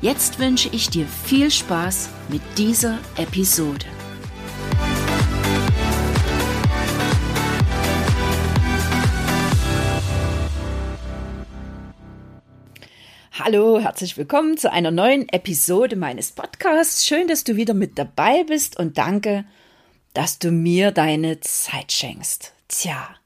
Jetzt wünsche ich dir viel Spaß mit dieser Episode. Hallo, herzlich willkommen zu einer neuen Episode meines Podcasts. Schön, dass du wieder mit dabei bist und danke, dass du mir deine Zeit schenkst. Tja,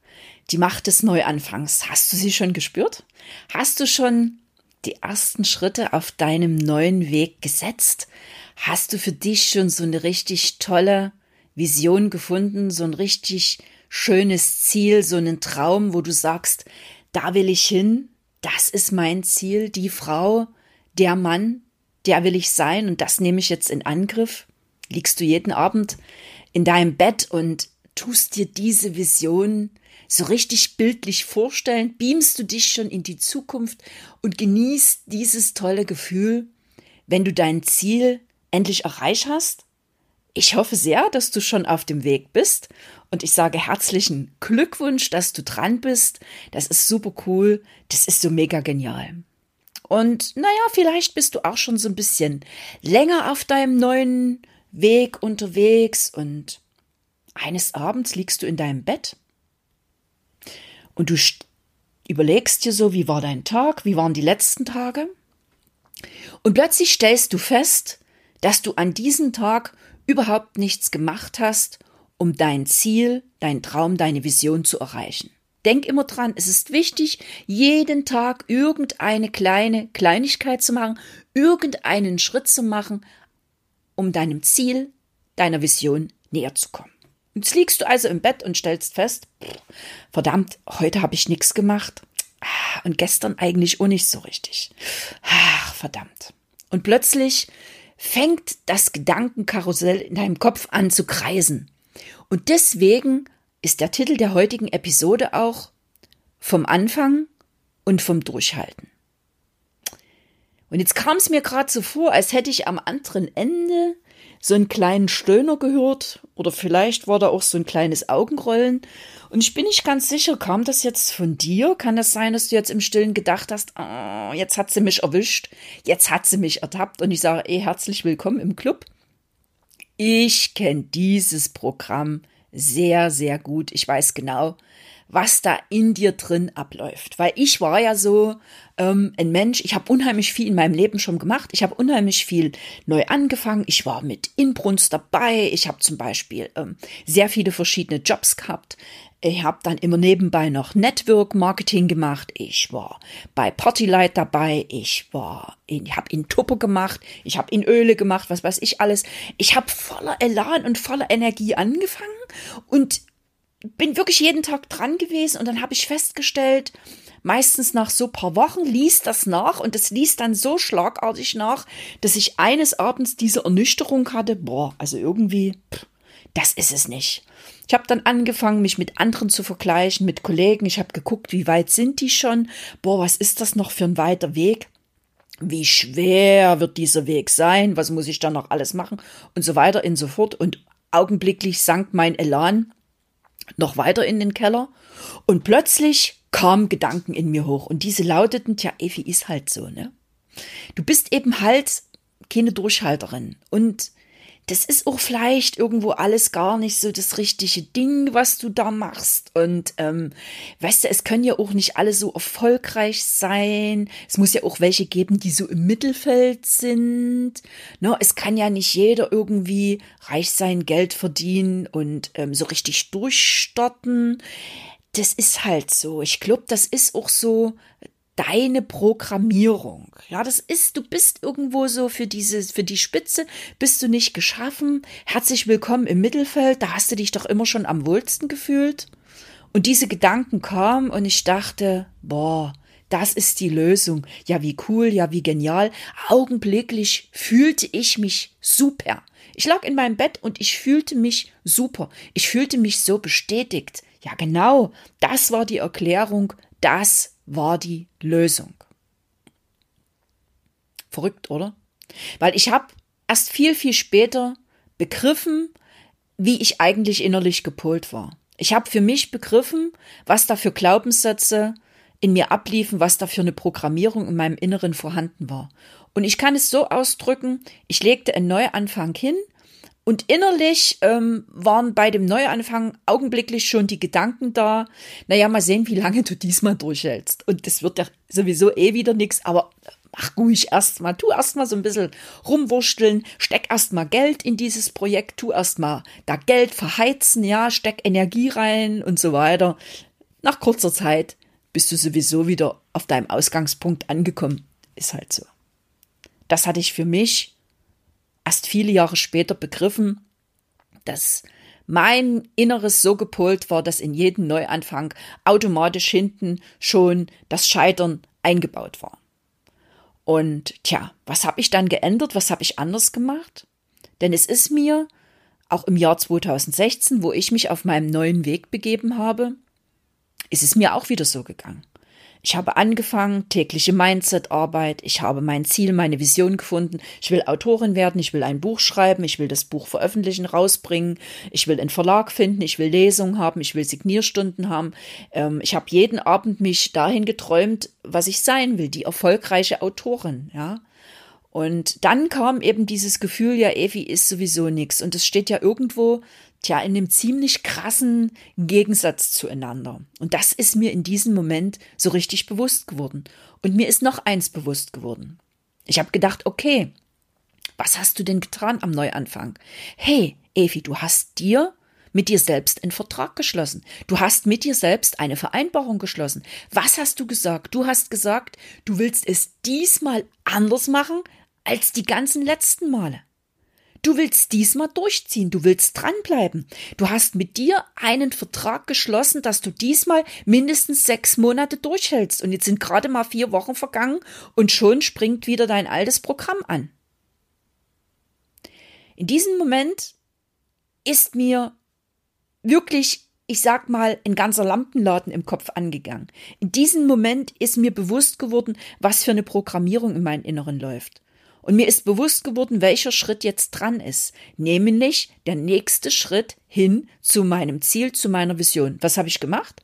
die Macht des Neuanfangs, hast du sie schon gespürt? Hast du schon die ersten Schritte auf deinem neuen Weg gesetzt? Hast du für dich schon so eine richtig tolle Vision gefunden, so ein richtig schönes Ziel, so einen Traum, wo du sagst, da will ich hin, das ist mein Ziel, die Frau, der Mann, der will ich sein und das nehme ich jetzt in Angriff? Liegst du jeden Abend in deinem Bett und tust dir diese Vision so richtig bildlich vorstellen, beamst du dich schon in die Zukunft und genießt dieses tolle Gefühl, wenn du dein Ziel endlich erreicht hast? Ich hoffe sehr, dass du schon auf dem Weg bist und ich sage herzlichen Glückwunsch, dass du dran bist. Das ist super cool. Das ist so mega genial. Und naja, vielleicht bist du auch schon so ein bisschen länger auf deinem neuen Weg unterwegs und eines Abends liegst du in deinem Bett und du überlegst dir so, wie war dein Tag, wie waren die letzten Tage? Und plötzlich stellst du fest, dass du an diesem Tag überhaupt nichts gemacht hast, um dein Ziel, dein Traum, deine Vision zu erreichen. Denk immer dran, es ist wichtig, jeden Tag irgendeine kleine Kleinigkeit zu machen, irgendeinen Schritt zu machen, um deinem Ziel, deiner Vision näher zu kommen. Jetzt liegst du also im Bett und stellst fest, verdammt, heute habe ich nichts gemacht. Ah, und gestern eigentlich auch nicht so richtig. Ach, verdammt. Und plötzlich fängt das Gedankenkarussell in deinem Kopf an zu kreisen. Und deswegen ist der Titel der heutigen Episode auch vom Anfang und vom Durchhalten. Und jetzt kam es mir gerade so vor, als hätte ich am anderen Ende so einen kleinen Stöhner gehört oder vielleicht war da auch so ein kleines Augenrollen. Und ich bin nicht ganz sicher, kam das jetzt von dir? Kann das sein, dass du jetzt im Stillen gedacht hast, oh, jetzt hat sie mich erwischt, jetzt hat sie mich ertappt und ich sage, eh, herzlich willkommen im Club. Ich kenne dieses Programm sehr, sehr gut. Ich weiß genau, was da in dir drin abläuft. Weil ich war ja so ähm, ein Mensch, ich habe unheimlich viel in meinem Leben schon gemacht. Ich habe unheimlich viel neu angefangen. Ich war mit Inbrunst dabei. Ich habe zum Beispiel ähm, sehr viele verschiedene Jobs gehabt. Ich habe dann immer nebenbei noch Network Marketing gemacht. Ich war bei Partylight dabei. Ich war in, ich habe in Tupper gemacht. Ich habe in Öle gemacht. Was weiß ich alles. Ich habe voller Elan und voller Energie angefangen und bin wirklich jeden Tag dran gewesen und dann habe ich festgestellt, meistens nach so paar Wochen liest das nach und es liest dann so schlagartig nach, dass ich eines Abends diese Ernüchterung hatte, boah, also irgendwie, pff, das ist es nicht. Ich habe dann angefangen, mich mit anderen zu vergleichen, mit Kollegen. Ich habe geguckt, wie weit sind die schon? Boah, was ist das noch für ein weiter Weg? Wie schwer wird dieser Weg sein? Was muss ich dann noch alles machen? Und so weiter und so fort. Und augenblicklich sank mein Elan noch weiter in den Keller. Und plötzlich kamen Gedanken in mir hoch. Und diese lauteten, tja, Evi ist halt so, ne? Du bist eben halt keine Durchhalterin. Und das ist auch vielleicht irgendwo alles gar nicht so das richtige Ding, was du da machst. Und ähm, weißt du, es können ja auch nicht alle so erfolgreich sein. Es muss ja auch welche geben, die so im Mittelfeld sind. No, es kann ja nicht jeder irgendwie reich sein, Geld verdienen und ähm, so richtig durchstarten. Das ist halt so. Ich glaube, das ist auch so deine Programmierung. Ja, das ist, du bist irgendwo so für diese, für die Spitze bist du nicht geschaffen. Herzlich willkommen im Mittelfeld. Da hast du dich doch immer schon am wohlsten gefühlt. Und diese Gedanken kamen und ich dachte, boah, das ist die Lösung. Ja, wie cool, ja, wie genial. Augenblicklich fühlte ich mich super. Ich lag in meinem Bett und ich fühlte mich super. Ich fühlte mich so bestätigt. Ja, genau, das war die Erklärung, das war die Lösung. Verrückt, oder? Weil ich habe erst viel, viel später begriffen, wie ich eigentlich innerlich gepolt war. Ich habe für mich begriffen, was da für Glaubenssätze in mir abliefen, was da für eine Programmierung in meinem Inneren vorhanden war. Und ich kann es so ausdrücken, ich legte einen Neuanfang hin und innerlich ähm, waren bei dem Neuanfang augenblicklich schon die Gedanken da, naja, mal sehen, wie lange du diesmal durchhältst. Und das wird ja sowieso eh wieder nichts, aber mach ruhig erstmal, tu erstmal so ein bisschen rumwurschteln, steck erstmal Geld in dieses Projekt, tu erstmal da Geld verheizen, ja, steck Energie rein und so weiter. Nach kurzer Zeit bist du sowieso wieder auf deinem Ausgangspunkt angekommen. Ist halt so. Das hatte ich für mich erst viele Jahre später begriffen, dass mein Inneres so gepolt war, dass in jedem Neuanfang automatisch hinten schon das Scheitern eingebaut war. Und tja, was habe ich dann geändert? Was habe ich anders gemacht? Denn es ist mir auch im Jahr 2016, wo ich mich auf meinem neuen Weg begeben habe, ist es mir auch wieder so gegangen. Ich habe angefangen, tägliche Mindset-Arbeit. Ich habe mein Ziel, meine Vision gefunden. Ich will Autorin werden. Ich will ein Buch schreiben. Ich will das Buch veröffentlichen, rausbringen. Ich will einen Verlag finden. Ich will Lesungen haben. Ich will Signierstunden haben. Ähm, ich habe jeden Abend mich dahin geträumt, was ich sein will. Die erfolgreiche Autorin, ja. Und dann kam eben dieses Gefühl, ja, Evi ist sowieso nichts. Und es steht ja irgendwo tja, in einem ziemlich krassen Gegensatz zueinander. Und das ist mir in diesem Moment so richtig bewusst geworden. Und mir ist noch eins bewusst geworden. Ich habe gedacht, okay, was hast du denn getan am Neuanfang? Hey, Evi, du hast dir mit dir selbst einen Vertrag geschlossen. Du hast mit dir selbst eine Vereinbarung geschlossen. Was hast du gesagt? Du hast gesagt, du willst es diesmal anders machen als die ganzen letzten Male. Du willst diesmal durchziehen, du willst dranbleiben. Du hast mit dir einen Vertrag geschlossen, dass du diesmal mindestens sechs Monate durchhältst. Und jetzt sind gerade mal vier Wochen vergangen und schon springt wieder dein altes Programm an. In diesem Moment ist mir wirklich, ich sag mal, ein ganzer Lampenladen im Kopf angegangen. In diesem Moment ist mir bewusst geworden, was für eine Programmierung in meinem Inneren läuft. Und mir ist bewusst geworden, welcher Schritt jetzt dran ist, nämlich der nächste Schritt hin zu meinem Ziel, zu meiner Vision. Was habe ich gemacht?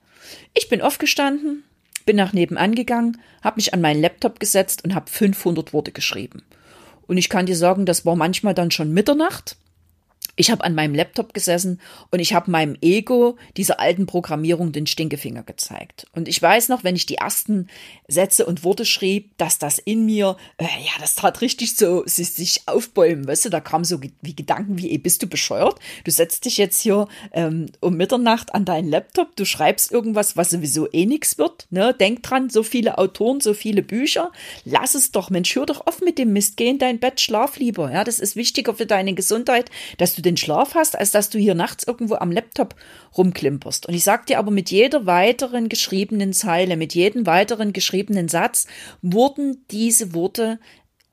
Ich bin aufgestanden, bin nach nebenan gegangen, habe mich an meinen Laptop gesetzt und habe 500 Worte geschrieben. Und ich kann dir sagen, das war manchmal dann schon Mitternacht ich habe an meinem Laptop gesessen und ich habe meinem Ego dieser alten Programmierung den Stinkefinger gezeigt. Und ich weiß noch, wenn ich die ersten Sätze und Worte schrieb, dass das in mir, äh, ja, das tat richtig so, sich, aufbäumen, weißt du, da kam so wie Gedanken wie, ey, bist du bescheuert? Du setzt dich jetzt hier ähm, um Mitternacht an deinen Laptop, du schreibst irgendwas, was sowieso eh nix wird, ne? Denk dran, so viele Autoren, so viele Bücher, lass es doch, Mensch, hör doch auf mit dem Mist, geh in dein Bett, schlaf lieber, ja, das ist wichtiger für deine Gesundheit, dass du den Schlaf hast, als dass du hier nachts irgendwo am Laptop rumklimperst. Und ich sag dir aber, mit jeder weiteren geschriebenen Zeile, mit jedem weiteren geschriebenen Satz wurden diese Worte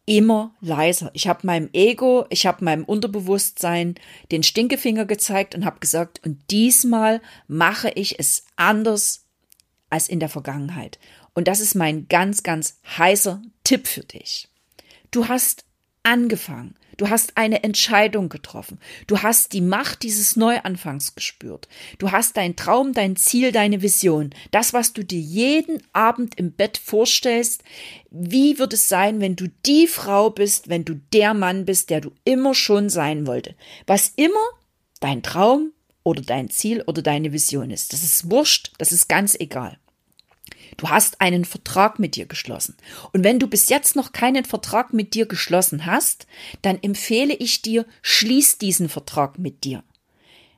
immer leiser. Ich habe meinem Ego, ich habe meinem Unterbewusstsein den Stinkefinger gezeigt und habe gesagt, und diesmal mache ich es anders als in der Vergangenheit. Und das ist mein ganz, ganz heißer Tipp für dich. Du hast angefangen. Du hast eine Entscheidung getroffen. Du hast die Macht dieses Neuanfangs gespürt. Du hast dein Traum, dein Ziel, deine Vision. Das, was du dir jeden Abend im Bett vorstellst. Wie wird es sein, wenn du die Frau bist, wenn du der Mann bist, der du immer schon sein wollte? Was immer dein Traum oder dein Ziel oder deine Vision ist. Das ist wurscht. Das ist ganz egal. Du hast einen Vertrag mit dir geschlossen. Und wenn du bis jetzt noch keinen Vertrag mit dir geschlossen hast, dann empfehle ich dir, schließ diesen Vertrag mit dir.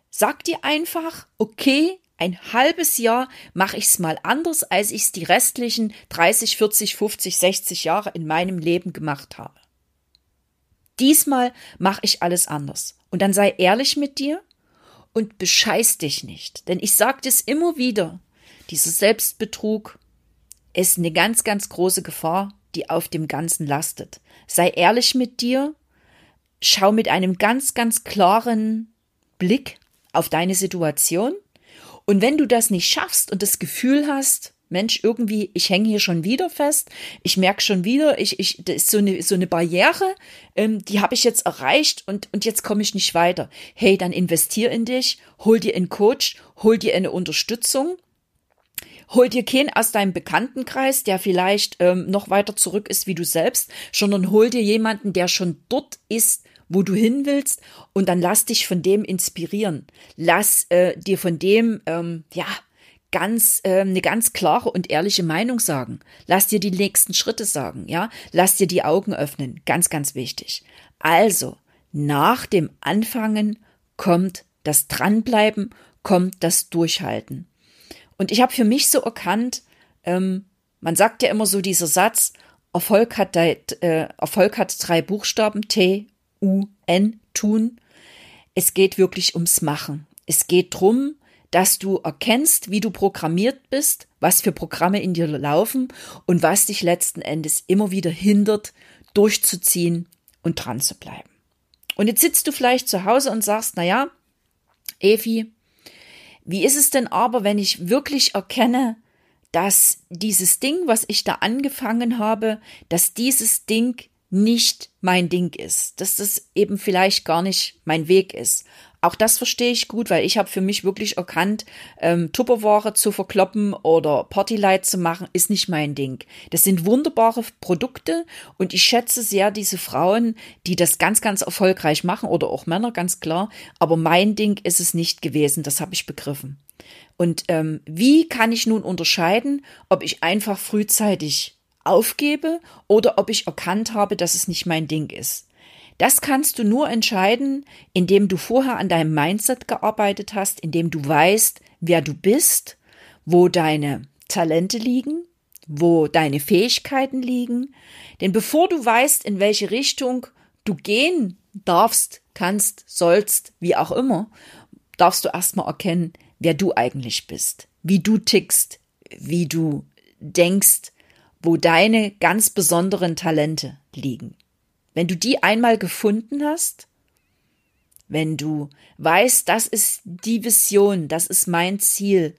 Sag dir einfach, okay, ein halbes Jahr mache ich es mal anders, als ich es die restlichen 30, 40, 50, 60 Jahre in meinem Leben gemacht habe. Diesmal mache ich alles anders. Und dann sei ehrlich mit dir und bescheiß dich nicht. Denn ich sage es immer wieder, dieser Selbstbetrug, ist eine ganz, ganz große Gefahr, die auf dem Ganzen lastet. Sei ehrlich mit dir, schau mit einem ganz, ganz klaren Blick auf deine Situation. Und wenn du das nicht schaffst und das Gefühl hast, Mensch, irgendwie, ich hänge hier schon wieder fest, ich merke schon wieder, ich, ich, das ist so eine, so eine Barriere, ähm, die habe ich jetzt erreicht und, und jetzt komme ich nicht weiter. Hey, dann investier in dich, hol dir einen Coach, hol dir eine Unterstützung, hol dir keinen aus deinem Bekanntenkreis, der vielleicht ähm, noch weiter zurück ist wie du selbst, sondern hol dir jemanden, der schon dort ist, wo du hin willst und dann lass dich von dem inspirieren. Lass äh, dir von dem, ähm, ja, ganz äh, eine ganz klare und ehrliche Meinung sagen. Lass dir die nächsten Schritte sagen, ja? Lass dir die Augen öffnen, ganz ganz wichtig. Also, nach dem Anfangen kommt das dranbleiben, kommt das durchhalten. Und ich habe für mich so erkannt, ähm, man sagt ja immer so dieser Satz, Erfolg hat, äh, Erfolg hat drei Buchstaben, T, U, N, tun. Es geht wirklich ums Machen. Es geht drum, dass du erkennst, wie du programmiert bist, was für Programme in dir laufen und was dich letzten Endes immer wieder hindert, durchzuziehen und dran zu bleiben. Und jetzt sitzt du vielleicht zu Hause und sagst, na ja, Evi, wie ist es denn aber, wenn ich wirklich erkenne, dass dieses Ding, was ich da angefangen habe, dass dieses Ding nicht mein Ding ist, dass das eben vielleicht gar nicht mein Weg ist. Auch das verstehe ich gut, weil ich habe für mich wirklich erkannt, ähm, Tupperware zu verkloppen oder Partylight zu machen, ist nicht mein Ding. Das sind wunderbare Produkte und ich schätze sehr diese Frauen, die das ganz, ganz erfolgreich machen oder auch Männer, ganz klar. Aber mein Ding ist es nicht gewesen, das habe ich begriffen. Und ähm, wie kann ich nun unterscheiden, ob ich einfach frühzeitig aufgebe oder ob ich erkannt habe, dass es nicht mein Ding ist? Das kannst du nur entscheiden, indem du vorher an deinem Mindset gearbeitet hast, indem du weißt, wer du bist, wo deine Talente liegen, wo deine Fähigkeiten liegen. Denn bevor du weißt, in welche Richtung du gehen darfst, kannst, sollst, wie auch immer, darfst du erstmal erkennen, wer du eigentlich bist, wie du tickst, wie du denkst, wo deine ganz besonderen Talente liegen. Wenn du die einmal gefunden hast, wenn du weißt, das ist die Vision, das ist mein Ziel,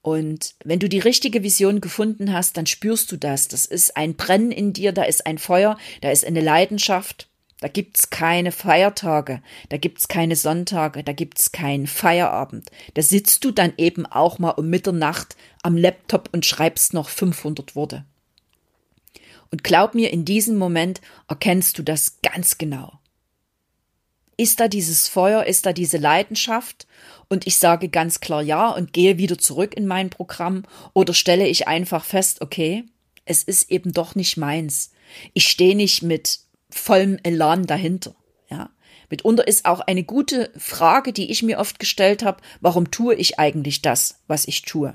und wenn du die richtige Vision gefunden hast, dann spürst du das. Das ist ein Brennen in dir, da ist ein Feuer, da ist eine Leidenschaft. Da gibt's keine Feiertage, da gibt's keine Sonntage, da gibt's keinen Feierabend. Da sitzt du dann eben auch mal um Mitternacht am Laptop und schreibst noch 500 Worte. Und glaub mir, in diesem Moment erkennst du das ganz genau. Ist da dieses Feuer, ist da diese Leidenschaft? Und ich sage ganz klar ja und gehe wieder zurück in mein Programm oder stelle ich einfach fest, okay, es ist eben doch nicht meins. Ich stehe nicht mit vollem Elan dahinter. Ja. Mitunter ist auch eine gute Frage, die ich mir oft gestellt habe, warum tue ich eigentlich das, was ich tue?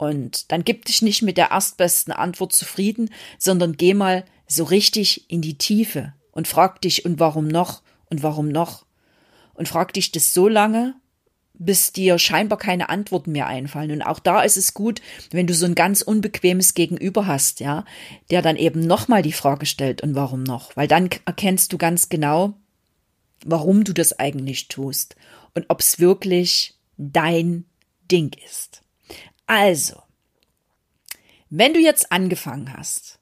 Und dann gib dich nicht mit der erstbesten Antwort zufrieden, sondern geh mal so richtig in die Tiefe und frag dich, und warum noch? Und warum noch? Und frag dich das so lange, bis dir scheinbar keine Antworten mehr einfallen. Und auch da ist es gut, wenn du so ein ganz unbequemes Gegenüber hast, ja, der dann eben nochmal die Frage stellt, und warum noch? Weil dann erkennst du ganz genau, warum du das eigentlich tust und ob es wirklich dein Ding ist. Also, wenn du jetzt angefangen hast,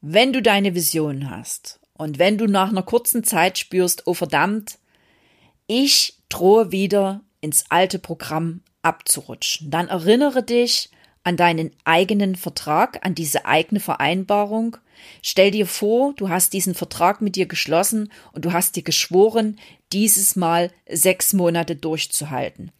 wenn du deine Vision hast und wenn du nach einer kurzen Zeit spürst, oh verdammt, ich drohe wieder ins alte Programm abzurutschen, dann erinnere dich an deinen eigenen Vertrag, an diese eigene Vereinbarung. Stell dir vor, du hast diesen Vertrag mit dir geschlossen und du hast dir geschworen, dieses Mal sechs Monate durchzuhalten.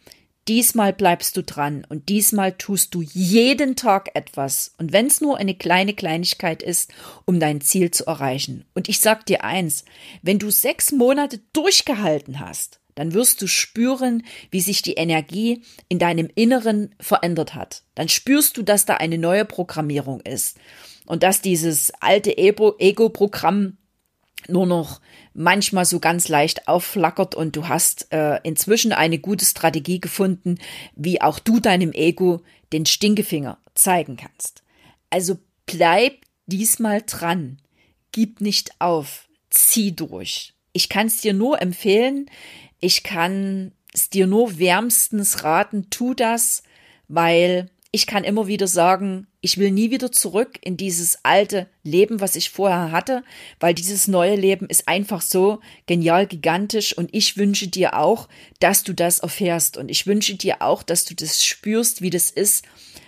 Diesmal bleibst du dran und diesmal tust du jeden Tag etwas und wenn es nur eine kleine Kleinigkeit ist, um dein Ziel zu erreichen. Und ich sag dir eins, wenn du sechs Monate durchgehalten hast, dann wirst du spüren, wie sich die Energie in deinem Inneren verändert hat. Dann spürst du, dass da eine neue Programmierung ist und dass dieses alte Ego-Programm nur noch manchmal so ganz leicht aufflackert und du hast äh, inzwischen eine gute Strategie gefunden, wie auch du deinem Ego den Stinkefinger zeigen kannst. Also bleib diesmal dran. Gib nicht auf. Zieh durch. Ich kann es dir nur empfehlen. Ich kann es dir nur wärmstens raten. Tu das, weil ich kann immer wieder sagen, ich will nie wieder zurück in dieses alte Leben, was ich vorher hatte, weil dieses neue Leben ist einfach so genial gigantisch. Und ich wünsche dir auch, dass du das erfährst. Und ich wünsche dir auch, dass du das spürst, wie das ist,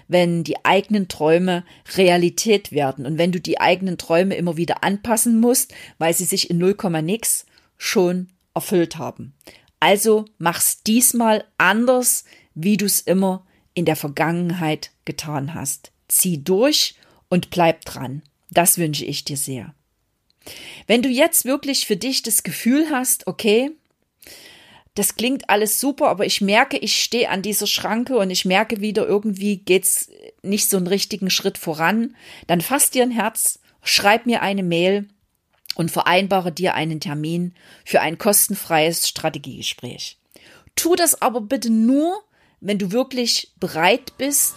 wenn die eigenen Träume Realität werden. Und wenn du die eigenen Träume immer wieder anpassen musst, weil sie sich in 0, nix schon erfüllt haben. Also mach's diesmal anders, wie du es immer in der Vergangenheit getan hast. Zieh durch und bleib dran. Das wünsche ich dir sehr. Wenn du jetzt wirklich für dich das Gefühl hast, okay, das klingt alles super, aber ich merke, ich stehe an dieser Schranke und ich merke wieder, irgendwie geht's nicht so einen richtigen Schritt voran, dann fass dir ein Herz, schreib mir eine Mail und vereinbare dir einen Termin für ein kostenfreies Strategiegespräch. Tu das aber bitte nur, wenn du wirklich bereit bist,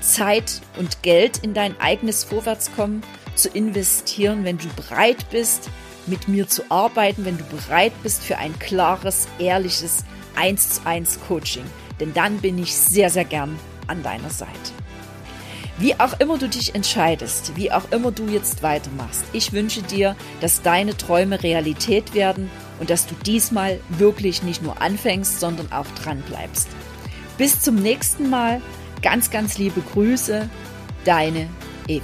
Zeit und Geld in dein eigenes Vorwärtskommen zu investieren, wenn du bereit bist, mit mir zu arbeiten, wenn du bereit bist für ein klares, ehrliches 1 zu 1 Coaching. Denn dann bin ich sehr, sehr gern an deiner Seite. Wie auch immer du dich entscheidest, wie auch immer du jetzt weitermachst, ich wünsche dir, dass deine Träume Realität werden und dass du diesmal wirklich nicht nur anfängst, sondern auch dran bleibst. Bis zum nächsten Mal. Ganz, ganz liebe Grüße. Deine Evi.